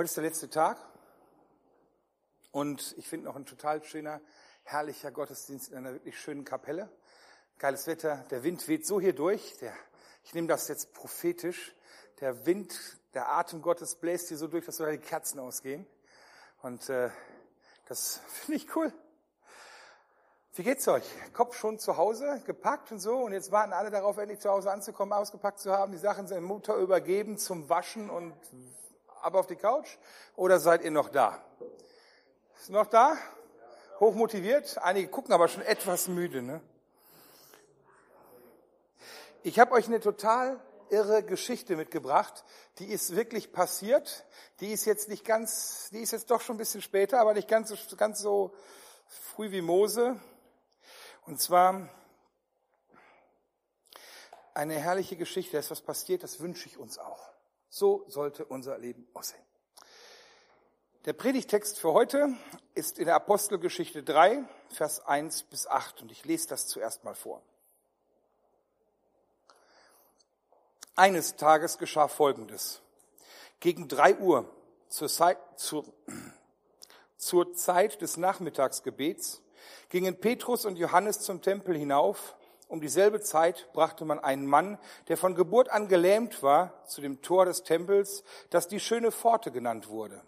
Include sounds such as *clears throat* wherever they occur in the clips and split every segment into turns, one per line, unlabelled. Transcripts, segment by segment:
Heute ist der letzte Tag und ich finde noch ein total schöner, herrlicher Gottesdienst in einer wirklich schönen Kapelle. Geiles Wetter, der Wind weht so hier durch. Der, ich nehme das jetzt prophetisch. Der Wind, der Atem Gottes bläst hier so durch, dass sogar die Kerzen ausgehen. Und äh, das *laughs* finde ich cool. Wie geht's euch? Kopf schon zu Hause, gepackt und so, und jetzt warten alle darauf, endlich zu Hause anzukommen, ausgepackt zu haben, die Sachen sind Mutter übergeben zum Waschen und ab auf die Couch oder seid ihr noch da? Ist noch da? Hochmotiviert? Einige gucken aber schon etwas müde. Ne? Ich habe euch eine total irre Geschichte mitgebracht. Die ist wirklich passiert. Die ist jetzt nicht ganz, die ist jetzt doch schon ein bisschen später, aber nicht ganz so, ganz so früh wie Mose. Und zwar eine herrliche Geschichte. Da ist was passiert, das wünsche ich uns auch. So sollte unser Leben aussehen. Der Predigtext für heute ist in der Apostelgeschichte 3, Vers 1 bis 8 und ich lese das zuerst mal vor. Eines Tages geschah Folgendes. Gegen drei Uhr zur Zeit, zur, zur Zeit des Nachmittagsgebets gingen Petrus und Johannes zum Tempel hinauf um dieselbe Zeit brachte man einen Mann, der von Geburt an gelähmt war, zu dem Tor des Tempels, das die schöne Pforte genannt wurde.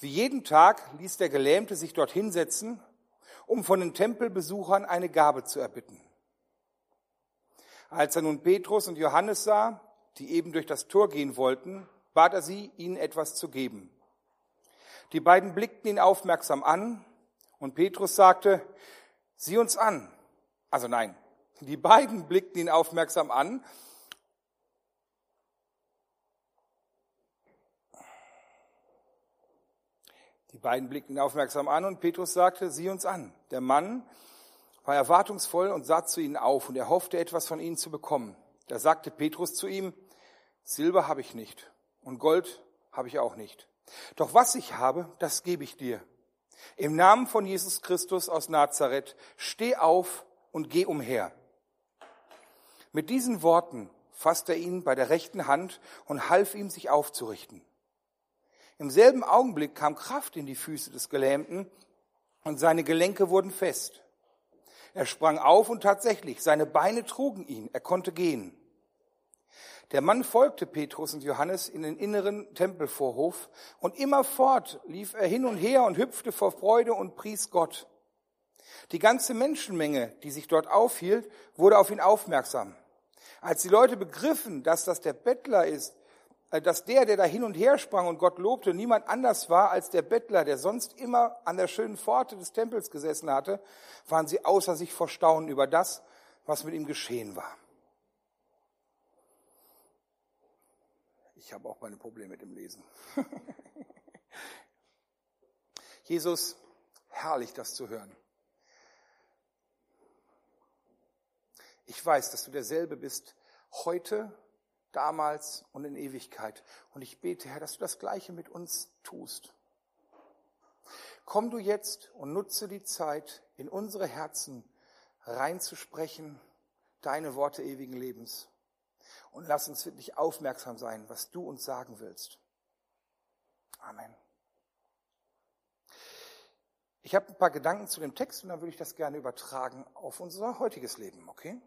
Wie jeden Tag ließ der Gelähmte sich dort hinsetzen, um von den Tempelbesuchern eine Gabe zu erbitten. Als er nun Petrus und Johannes sah, die eben durch das Tor gehen wollten, bat er sie, ihnen etwas zu geben. Die beiden blickten ihn aufmerksam an und Petrus sagte, sieh uns an. Also nein, die beiden blickten ihn aufmerksam an. Die beiden blickten ihn aufmerksam an und Petrus sagte, sieh uns an. Der Mann war erwartungsvoll und sah zu ihnen auf und er hoffte etwas von ihnen zu bekommen. Da sagte Petrus zu ihm, Silber habe ich nicht und Gold habe ich auch nicht. Doch was ich habe, das gebe ich dir. Im Namen von Jesus Christus aus Nazareth, steh auf und geh umher. Mit diesen Worten fasste er ihn bei der rechten Hand und half ihm, sich aufzurichten. Im selben Augenblick kam Kraft in die Füße des Gelähmten und seine Gelenke wurden fest. Er sprang auf und tatsächlich, seine Beine trugen ihn, er konnte gehen. Der Mann folgte Petrus und Johannes in den inneren Tempelvorhof und immerfort lief er hin und her und hüpfte vor Freude und pries Gott. Die ganze Menschenmenge, die sich dort aufhielt, wurde auf ihn aufmerksam. Als die Leute begriffen, dass das der Bettler ist, äh, dass der, der da hin und her sprang und Gott lobte, niemand anders war als der Bettler, der sonst immer an der schönen Pforte des Tempels gesessen hatte, waren sie außer sich vor Staunen über das, was mit ihm geschehen war. Ich habe auch meine Probleme mit dem Lesen. *laughs* Jesus, herrlich das zu hören. Ich weiß, dass du derselbe bist heute, damals und in Ewigkeit. Und ich bete, Herr, dass du das Gleiche mit uns tust. Komm du jetzt und nutze die Zeit, in unsere Herzen reinzusprechen, deine Worte ewigen Lebens. Und lass uns wirklich aufmerksam sein, was du uns sagen willst. Amen. Ich habe ein paar Gedanken zu dem Text und dann würde ich das gerne übertragen auf unser heutiges Leben, okay?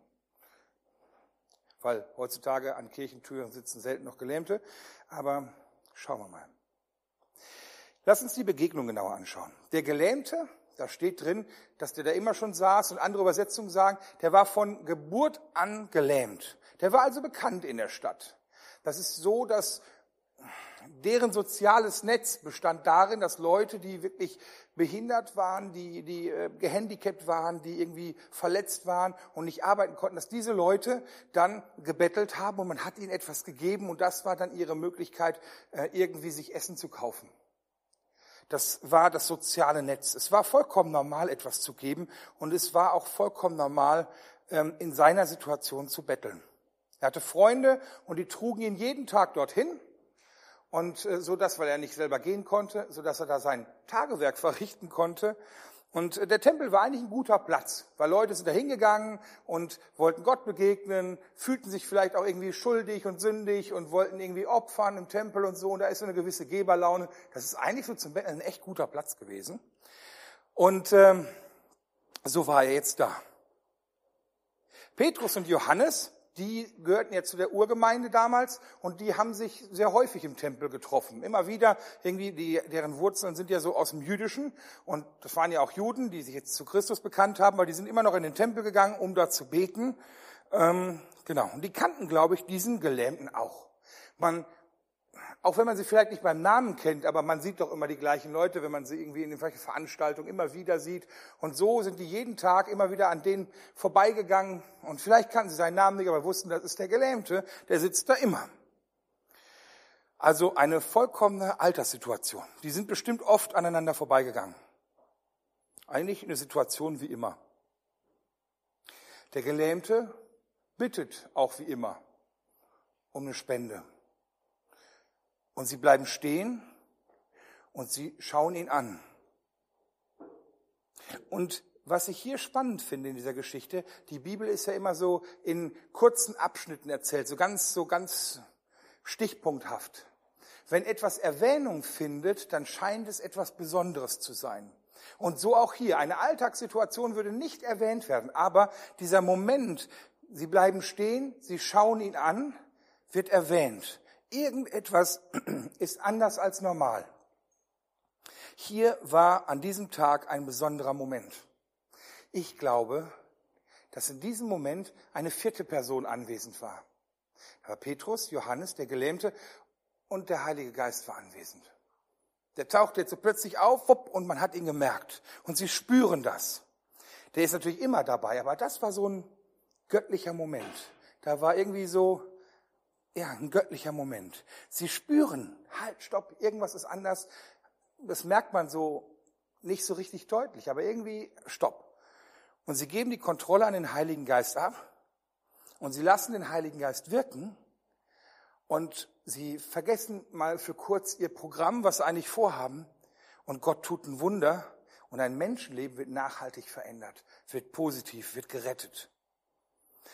Weil heutzutage an Kirchentüren sitzen selten noch Gelähmte. Aber schauen wir mal. Lass uns die Begegnung genauer anschauen. Der Gelähmte, da steht drin, dass der da immer schon saß und andere Übersetzungen sagen, der war von Geburt an gelähmt. Der war also bekannt in der Stadt. Das ist so, dass deren soziales Netz bestand darin, dass Leute, die wirklich behindert waren, die, die äh, gehandicapt waren, die irgendwie verletzt waren und nicht arbeiten konnten, dass diese Leute dann gebettelt haben und man hat ihnen etwas gegeben und das war dann ihre Möglichkeit, äh, irgendwie sich Essen zu kaufen. Das war das soziale Netz. Es war vollkommen normal, etwas zu geben und es war auch vollkommen normal, ähm, in seiner Situation zu betteln. Er hatte Freunde und die trugen ihn jeden Tag dorthin und äh, so dass, weil er nicht selber gehen konnte, so dass er da sein Tagewerk *laughs* verrichten konnte. Und äh, der Tempel war eigentlich ein guter Platz, weil Leute sind da hingegangen und wollten Gott begegnen, fühlten sich vielleicht auch irgendwie schuldig und sündig und wollten irgendwie opfern im Tempel und so. Und da ist so eine gewisse Geberlaune. Das ist eigentlich so zum ein echt guter Platz gewesen. Und ähm, so war er jetzt da. Petrus und Johannes, die gehörten ja zu der Urgemeinde damals und die haben sich sehr häufig im Tempel getroffen. Immer wieder, irgendwie, die, deren Wurzeln sind ja so aus dem Jüdischen und das waren ja auch Juden, die sich jetzt zu Christus bekannt haben, weil die sind immer noch in den Tempel gegangen, um da zu beten. Ähm, genau, und die kannten, glaube ich, diesen Gelähmten auch. Man auch wenn man sie vielleicht nicht beim Namen kennt, aber man sieht doch immer die gleichen Leute, wenn man sie irgendwie in den Veranstaltungen immer wieder sieht. Und so sind die jeden Tag immer wieder an denen vorbeigegangen. Und vielleicht kannten sie seinen Namen nicht, aber wussten, das ist der Gelähmte, der sitzt da immer. Also eine vollkommene Alterssituation. Die sind bestimmt oft aneinander vorbeigegangen. Eigentlich eine Situation wie immer. Der Gelähmte bittet auch wie immer um eine Spende. Und sie bleiben stehen und sie schauen ihn an. Und was ich hier spannend finde in dieser Geschichte, die Bibel ist ja immer so in kurzen Abschnitten erzählt, so ganz, so ganz stichpunkthaft. Wenn etwas Erwähnung findet, dann scheint es etwas Besonderes zu sein. Und so auch hier. Eine Alltagssituation würde nicht erwähnt werden, aber dieser Moment, sie bleiben stehen, sie schauen ihn an, wird erwähnt. Irgendetwas *clears throat* ist anders als normal. Hier war an diesem Tag ein besonderer Moment. Ich glaube, dass in diesem Moment eine vierte Person anwesend war. Da war Petrus, Johannes, der Gelähmte und der Heilige Geist war anwesend. Der taucht jetzt so plötzlich auf und man hat ihn gemerkt. Und sie spüren das. Der ist natürlich immer dabei, aber das war so ein göttlicher Moment. Da war irgendwie so, ja, ein göttlicher Moment. Sie spüren, halt, stopp, irgendwas ist anders. Das merkt man so nicht so richtig deutlich, aber irgendwie stopp. Und sie geben die Kontrolle an den Heiligen Geist ab und sie lassen den Heiligen Geist wirken und sie vergessen mal für kurz ihr Programm, was sie eigentlich vorhaben und Gott tut ein Wunder und ein Menschenleben wird nachhaltig verändert, wird positiv, wird gerettet.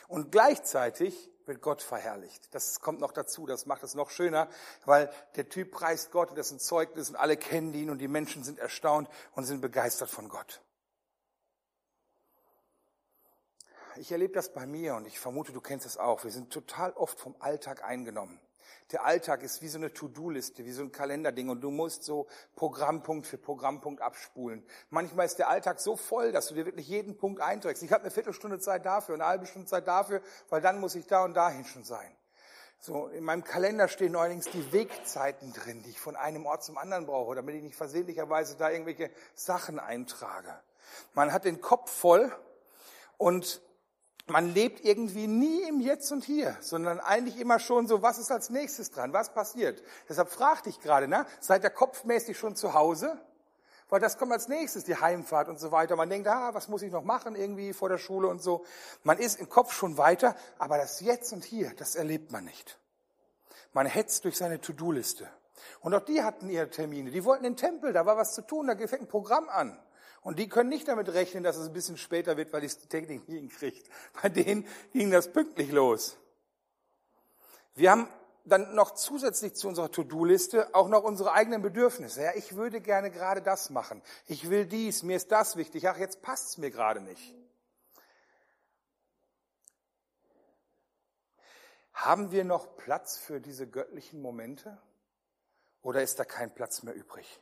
Und gleichzeitig wird Gott verherrlicht. Das kommt noch dazu, das macht es noch schöner, weil der Typ preist Gott und ein Zeugnis und alle kennen ihn und die Menschen sind erstaunt und sind begeistert von Gott. Ich erlebe das bei mir und ich vermute, du kennst es auch. Wir sind total oft vom Alltag eingenommen. Der Alltag ist wie so eine To-Do-Liste, wie so ein Kalenderding und du musst so Programmpunkt für Programmpunkt abspulen. Manchmal ist der Alltag so voll, dass du dir wirklich jeden Punkt einträgst. Ich habe eine Viertelstunde Zeit dafür, eine halbe Stunde Zeit dafür, weil dann muss ich da und dahin schon sein. So, in meinem Kalender stehen neuerdings die Wegzeiten drin, die ich von einem Ort zum anderen brauche, damit ich nicht versehentlicherweise da irgendwelche Sachen eintrage. Man hat den Kopf voll und man lebt irgendwie nie im Jetzt und Hier, sondern eigentlich immer schon so, was ist als nächstes dran, was passiert. Deshalb fragte ich gerade, ne, seid ihr kopfmäßig schon zu Hause? Weil das kommt als nächstes, die Heimfahrt und so weiter. Man denkt, ah, was muss ich noch machen irgendwie vor der Schule und so. Man ist im Kopf schon weiter, aber das Jetzt und Hier, das erlebt man nicht. Man hetzt durch seine To-Do-Liste. Und auch die hatten ihre Termine. Die wollten in den Tempel, da war was zu tun, da fängt ein Programm an. Und die können nicht damit rechnen, dass es ein bisschen später wird, weil die Technik nie hinkriegt. *laughs* Bei denen ging das pünktlich los. Wir haben dann noch zusätzlich zu unserer To-Do-Liste auch noch unsere eigenen Bedürfnisse. Ja, ich würde gerne gerade das machen. Ich will dies, mir ist das wichtig. Ach, jetzt passt es mir gerade nicht. Haben wir noch Platz für diese göttlichen Momente? Oder ist da kein Platz mehr übrig?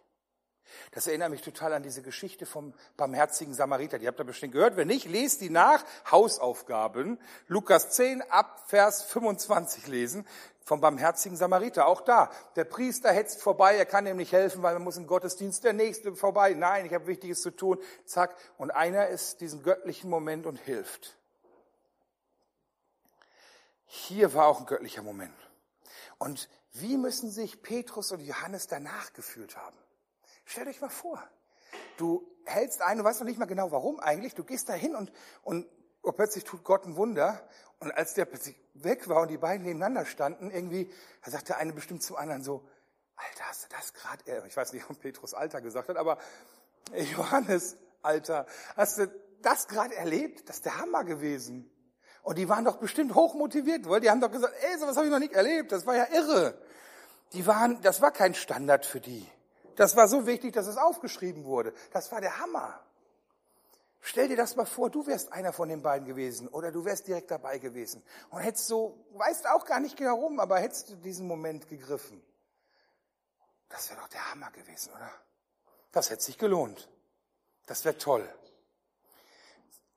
Das erinnert mich total an diese Geschichte vom barmherzigen Samariter. Die habt ihr bestimmt gehört. Wenn nicht, lest die nach. Hausaufgaben. Lukas 10 ab Vers 25 lesen vom barmherzigen Samariter. Auch da. Der Priester hetzt vorbei. Er kann ihm nicht helfen, weil man muss im Gottesdienst der Nächste vorbei. Nein, ich habe Wichtiges zu tun. Zack. Und einer ist diesen göttlichen Moment und hilft. Hier war auch ein göttlicher Moment. Und wie müssen sich Petrus und Johannes danach gefühlt haben? Stell dich mal vor, du hältst ein, du weißt noch nicht mal genau warum eigentlich, du gehst da hin und, und oh, plötzlich tut Gott ein Wunder. Und als der plötzlich weg war und die beiden nebeneinander standen, irgendwie, da sagt der eine bestimmt zum anderen so, Alter, hast du das gerade, ich weiß nicht, ob Petrus Alter gesagt hat, aber Johannes, Alter, hast du das gerade erlebt? Das ist der Hammer gewesen. Und die waren doch bestimmt hochmotiviert, weil die haben doch gesagt, ey, sowas habe ich noch nicht erlebt, das war ja irre. Die waren, das war kein Standard für die. Das war so wichtig, dass es aufgeschrieben wurde. Das war der Hammer. Stell dir das mal vor, du wärst einer von den beiden gewesen oder du wärst direkt dabei gewesen und hättest so, weißt auch gar nicht genau warum, aber hättest du diesen Moment gegriffen. Das wäre doch der Hammer gewesen, oder? Das hätte sich gelohnt. Das wäre toll.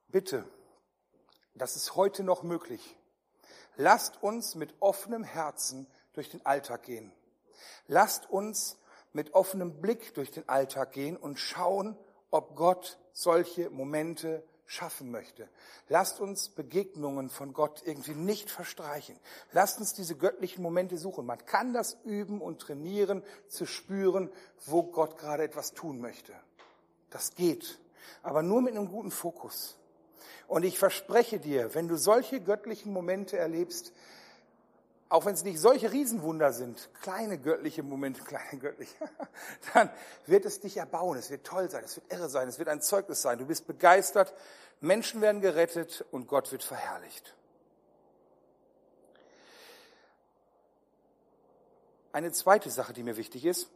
Bitte, das ist heute noch möglich. Lasst uns mit offenem Herzen durch den Alltag gehen. Lasst uns mit offenem Blick durch den Alltag gehen und schauen, ob Gott solche Momente schaffen möchte. Lasst uns Begegnungen von Gott irgendwie nicht verstreichen. Lasst uns diese göttlichen Momente suchen. Man kann das üben und trainieren, zu spüren, wo Gott gerade etwas tun möchte. Das geht, aber nur mit einem guten Fokus. Und ich verspreche dir, wenn du solche göttlichen Momente erlebst, auch wenn es nicht solche Riesenwunder sind, kleine göttliche Momente, *laughs* kleine göttliche, dann wird es dich erbauen, es wird toll sein, es wird irre sein, es wird ein Zeugnis sein. Du bist begeistert, Menschen werden gerettet und Gott wird verherrlicht. Eine zweite Sache, die mir wichtig ist,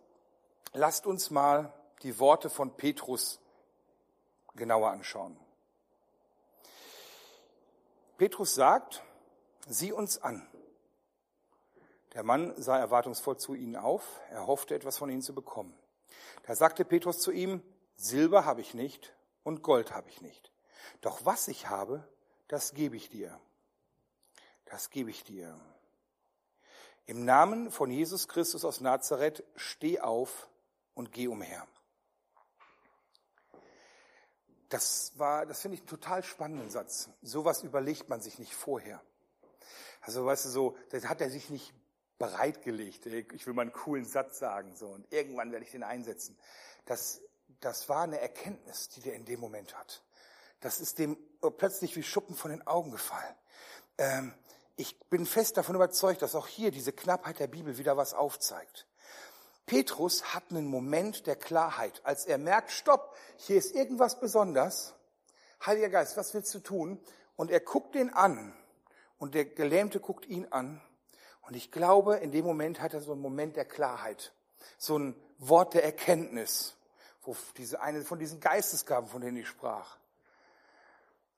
lasst uns mal die Worte von Petrus genauer anschauen. Petrus sagt, sieh uns an. Der Mann sah erwartungsvoll zu ihnen auf, er hoffte etwas von ihnen zu bekommen. Da sagte Petrus zu ihm, Silber habe ich nicht und Gold habe ich nicht. Doch was ich habe, das gebe ich dir. Das gebe ich dir. Im Namen von Jesus Christus aus Nazareth, steh auf und geh umher. Das war, das finde ich einen total spannenden Satz. Sowas überlegt man sich nicht vorher. Also, weißt du, so, das hat er sich nicht bereitgelegt. Ich will mal einen coolen Satz sagen, so, und irgendwann werde ich den einsetzen. Das, das war eine Erkenntnis, die der in dem Moment hat. Das ist dem plötzlich wie Schuppen von den Augen gefallen. Ähm, ich bin fest davon überzeugt, dass auch hier diese Knappheit der Bibel wieder was aufzeigt. Petrus hat einen Moment der Klarheit, als er merkt, stopp, hier ist irgendwas besonders. Heiliger Geist, was willst du tun? Und er guckt den an und der Gelähmte guckt ihn an und ich glaube, in dem Moment hat er so einen Moment der Klarheit, so ein Wort der Erkenntnis, wo diese eine von diesen Geistesgaben, von denen ich sprach.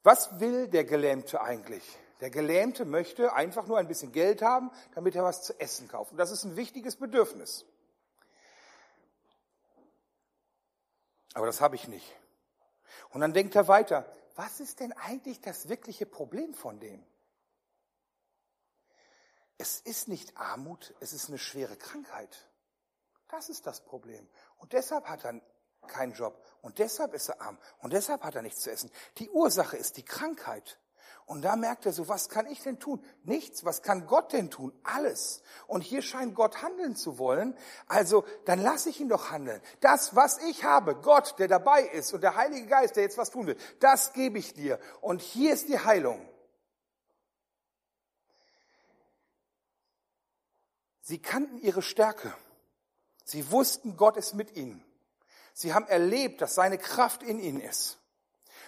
Was will der Gelähmte eigentlich? Der Gelähmte möchte einfach nur ein bisschen Geld haben, damit er was zu essen kauft. Und das ist ein wichtiges Bedürfnis. Aber das habe ich nicht. Und dann denkt er weiter, was ist denn eigentlich das wirkliche Problem von dem? Es ist nicht Armut, es ist eine schwere Krankheit. Das ist das Problem. Und deshalb hat er keinen Job. Und deshalb ist er arm. Und deshalb hat er nichts zu essen. Die Ursache ist die Krankheit. Und da merkt er so, was kann ich denn tun? Nichts. Was kann Gott denn tun? Alles. Und hier scheint Gott handeln zu wollen. Also, dann lasse ich ihn doch handeln. Das, was ich habe, Gott, der dabei ist und der Heilige Geist, der jetzt was tun will, das gebe ich dir. Und hier ist die Heilung. Sie kannten ihre Stärke. Sie wussten, Gott ist mit ihnen. Sie haben erlebt, dass seine Kraft in ihnen ist.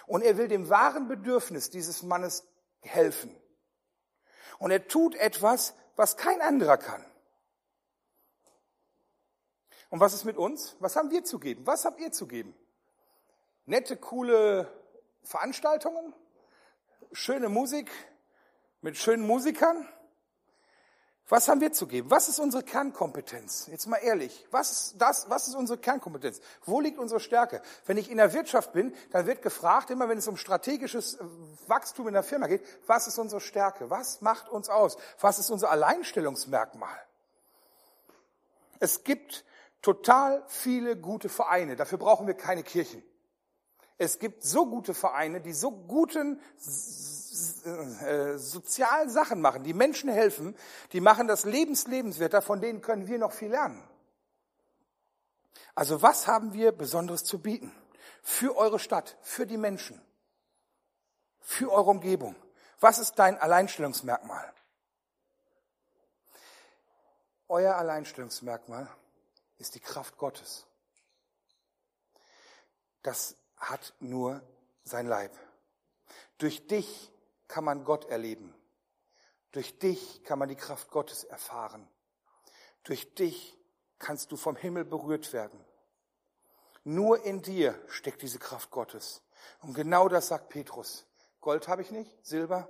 Und er will dem wahren Bedürfnis dieses Mannes helfen. Und er tut etwas, was kein anderer kann. Und was ist mit uns? Was haben wir zu geben? Was habt ihr zu geben? Nette, coole Veranstaltungen? Schöne Musik mit schönen Musikern? Was haben wir zu geben? Was ist unsere Kernkompetenz? Jetzt mal ehrlich. Was ist das? Was ist unsere Kernkompetenz? Wo liegt unsere Stärke? Wenn ich in der Wirtschaft bin, dann wird gefragt, immer wenn es um strategisches äh, Wachstum in der Firma geht, was ist unsere Stärke? Was macht uns aus? Was ist unser Alleinstellungsmerkmal? Es gibt total viele gute Vereine. Dafür brauchen wir keine Kirchen. Es gibt so gute Vereine, die so guten äh, sozialen Sachen machen, die Menschen helfen, die machen das lebenslebenswerter, von denen können wir noch viel lernen. Also was haben wir Besonderes zu bieten? Für eure Stadt, für die Menschen, für eure Umgebung. Was ist dein Alleinstellungsmerkmal? Euer Alleinstellungsmerkmal ist die Kraft Gottes. Das hat nur sein Leib. Durch dich kann man Gott erleben. Durch dich kann man die Kraft Gottes erfahren. Durch dich kannst du vom Himmel berührt werden. Nur in dir steckt diese Kraft Gottes. Und genau das sagt Petrus. Gold habe ich nicht, Silber.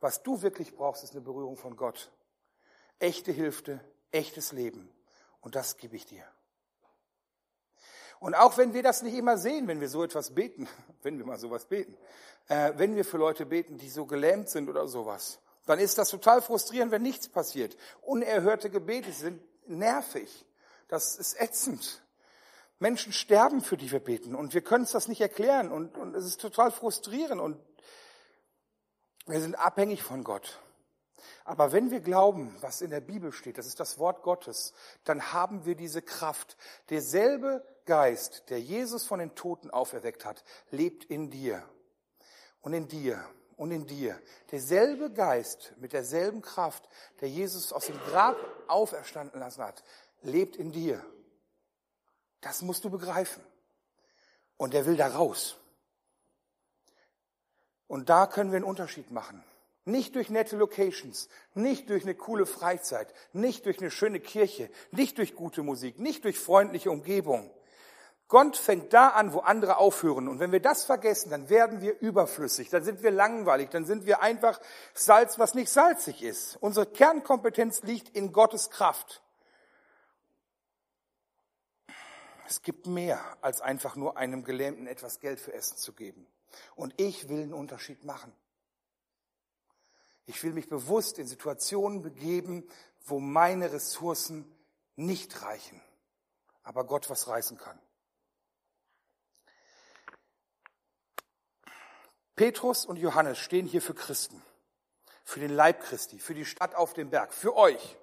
Was du wirklich brauchst, ist eine Berührung von Gott. Echte Hilfe, echtes Leben. Und das gebe ich dir. Und auch wenn wir das nicht immer sehen, wenn wir so etwas beten, *laughs* wenn wir mal sowas beten, äh, wenn wir für Leute beten, die so gelähmt sind oder sowas, dann ist das total frustrierend, wenn nichts passiert. Unerhörte Gebete sind nervig. Das ist ätzend. Menschen sterben, für die wir beten und wir können es das nicht erklären und, und es ist total frustrierend und wir sind abhängig von Gott. Aber wenn wir glauben, was in der Bibel steht, das ist das Wort Gottes, dann haben wir diese Kraft. Derselbe Geist, der Jesus von den Toten auferweckt hat, lebt in dir und in dir und in dir. Derselbe Geist mit derselben Kraft, der Jesus aus dem Grab auferstanden lassen hat, lebt in dir. Das musst du begreifen. Und er will da raus. Und da können wir einen Unterschied machen. Nicht durch nette Locations, nicht durch eine coole Freizeit, nicht durch eine schöne Kirche, nicht durch gute Musik, nicht durch freundliche Umgebung. Gott fängt da an, wo andere aufhören. Und wenn wir das vergessen, dann werden wir überflüssig, dann sind wir langweilig, dann sind wir einfach Salz, was nicht salzig ist. Unsere Kernkompetenz liegt in Gottes Kraft. Es gibt mehr, als einfach nur einem Gelähmten etwas Geld für Essen zu geben. Und ich will einen Unterschied machen. Ich will mich bewusst in Situationen begeben, wo meine Ressourcen nicht reichen, aber Gott was reißen kann. Petrus und Johannes stehen hier für Christen, für den Leib Christi, für die Stadt auf dem Berg, für euch.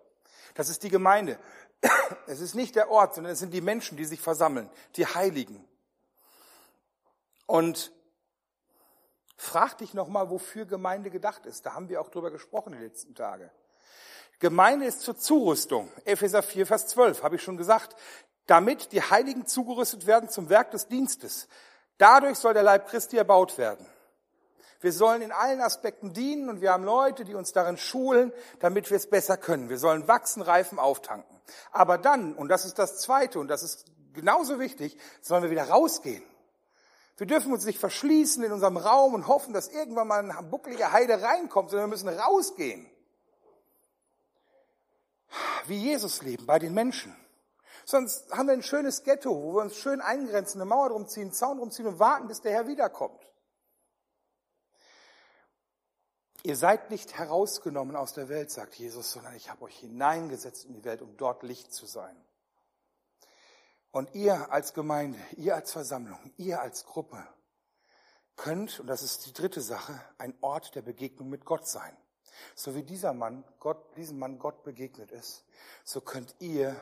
Das ist die Gemeinde. *coughs* Es ist nicht der Ort, sondern es sind die Menschen, die sich versammeln, die Heiligen. Und Frag dich nochmal, wofür Gemeinde gedacht ist. Da haben wir auch drüber gesprochen die letzten Tage. Gemeinde ist zur Zurüstung. Epheser 4, Vers 12, habe ich schon gesagt. Damit die Heiligen zugerüstet werden zum Werk des Dienstes. Dadurch soll der Leib Christi erbaut werden. Wir sollen in allen Aspekten dienen und wir haben Leute, die uns darin schulen, damit wir es besser können. Wir sollen wachsen, reifen, auftanken. Aber dann, und das ist das Zweite, und das ist genauso wichtig, sollen wir wieder rausgehen. Wir dürfen uns nicht verschließen in unserem Raum und hoffen, dass irgendwann mal eine bucklige Heide reinkommt, sondern wir müssen rausgehen. Wie Jesus leben bei den Menschen. Sonst haben wir ein schönes Ghetto, wo wir uns schön eingrenzen, eine Mauer drum ziehen, einen Zaun drum ziehen und warten, bis der Herr wiederkommt. Ihr seid nicht herausgenommen aus der Welt, sagt Jesus, sondern ich habe euch hineingesetzt in die Welt, um dort Licht zu sein. Und ihr als Gemeinde, ihr als Versammlung, ihr als Gruppe könnt, und das ist die dritte Sache, ein Ort der Begegnung mit Gott sein. So wie dieser Mann, Gott, diesem Mann Gott begegnet ist, so könnt ihr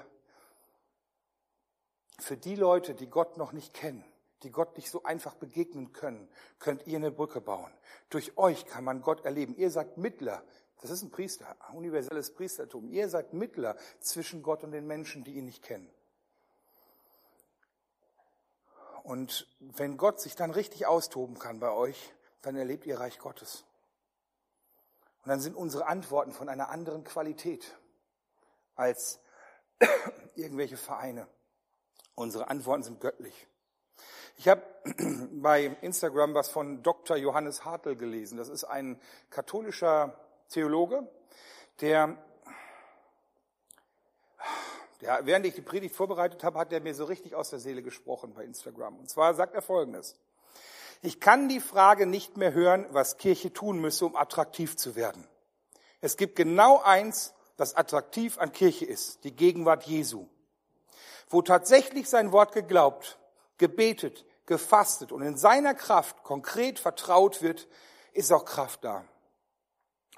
für die Leute, die Gott noch nicht kennen, die Gott nicht so einfach begegnen können, könnt ihr eine Brücke bauen. Durch euch kann man Gott erleben. Ihr seid Mittler. Das ist ein Priester, ein universelles Priestertum. Ihr seid Mittler zwischen Gott und den Menschen, die ihn nicht kennen. Und wenn Gott sich dann richtig austoben kann bei euch, dann erlebt ihr Reich Gottes. Und dann sind unsere Antworten von einer anderen Qualität als *clears throat* irgendwelche Vereine. Unsere Antworten sind göttlich. Ich habe *clears throat* bei Instagram was von Dr. Johannes Hartl gelesen. Das ist ein katholischer Theologe, der der, während ich die Predigt vorbereitet habe, hat er mir so richtig aus der Seele gesprochen bei Instagram. Und zwar sagt er Folgendes. Ich kann die Frage nicht mehr hören, was Kirche tun müsse, um attraktiv zu werden. Es gibt genau eins, das attraktiv an Kirche ist, die Gegenwart Jesu. Wo tatsächlich sein Wort geglaubt, gebetet, gefastet und in seiner Kraft konkret vertraut wird, ist auch Kraft da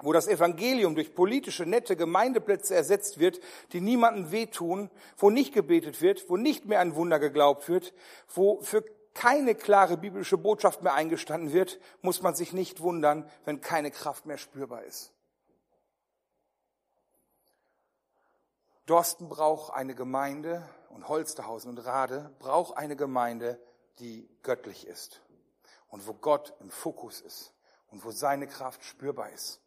wo das Evangelium durch politische, nette Gemeindeplätze ersetzt wird, die niemandem wehtun, wo nicht gebetet wird, wo nicht mehr an Wunder geglaubt wird, wo für keine klare biblische Botschaft mehr eingestanden wird, muss man sich nicht wundern, wenn keine Kraft mehr spürbar ist. Dorsten braucht eine Gemeinde und Holsterhausen und Rade braucht eine Gemeinde die göttlich ist und wo Gott im Fokus ist und wo seine Kraft spürbar ist.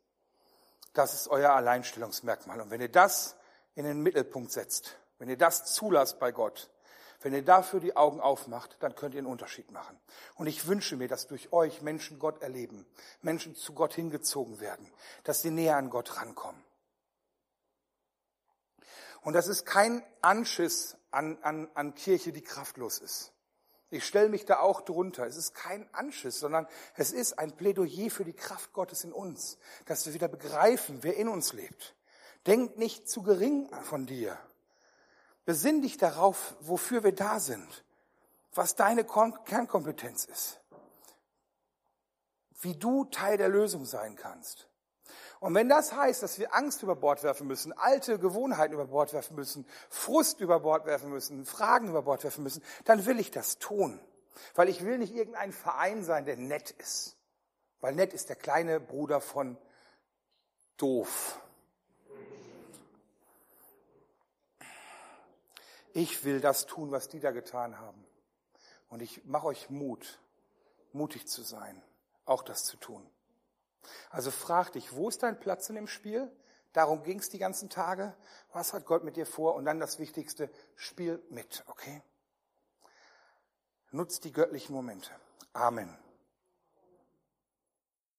Das ist euer Alleinstellungsmerkmal. Und wenn ihr das in den Mittelpunkt setzt, wenn ihr das zulasst bei Gott, wenn ihr dafür die Augen aufmacht, dann könnt ihr einen Unterschied machen. Und ich wünsche mir, dass durch euch Menschen Gott erleben, Menschen zu Gott hingezogen werden, dass sie näher an Gott rankommen. Und das ist kein Anschiss an, an, an Kirche, die kraftlos ist. Ich stelle mich da auch drunter. Es ist kein Anschiss, sondern es ist ein Plädoyer für die Kraft Gottes in uns, dass wir wieder begreifen, wer in uns lebt. Denk nicht zu gering von dir. Besinn dich darauf, wofür wir da sind, was deine Kernkompetenz ist, wie du Teil der Lösung sein kannst. Und wenn das heißt, dass wir Angst über Bord werfen müssen, alte Gewohnheiten über Bord werfen müssen, Frust über Bord werfen müssen, Fragen über Bord werfen müssen, dann will ich das tun. Weil ich will nicht irgendein Verein sein, der nett ist. Weil nett ist der kleine Bruder von doof. Ich will das tun, was die da getan haben. Und ich mache euch Mut, mutig zu sein, auch das zu tun. Also frag dich, wo ist dein Platz in dem Spiel? Darum ging es die ganzen Tage. Was hat Gott mit dir vor? Und dann das Wichtigste, spiel mit, okay? Nutzt die göttlichen Momente. Amen.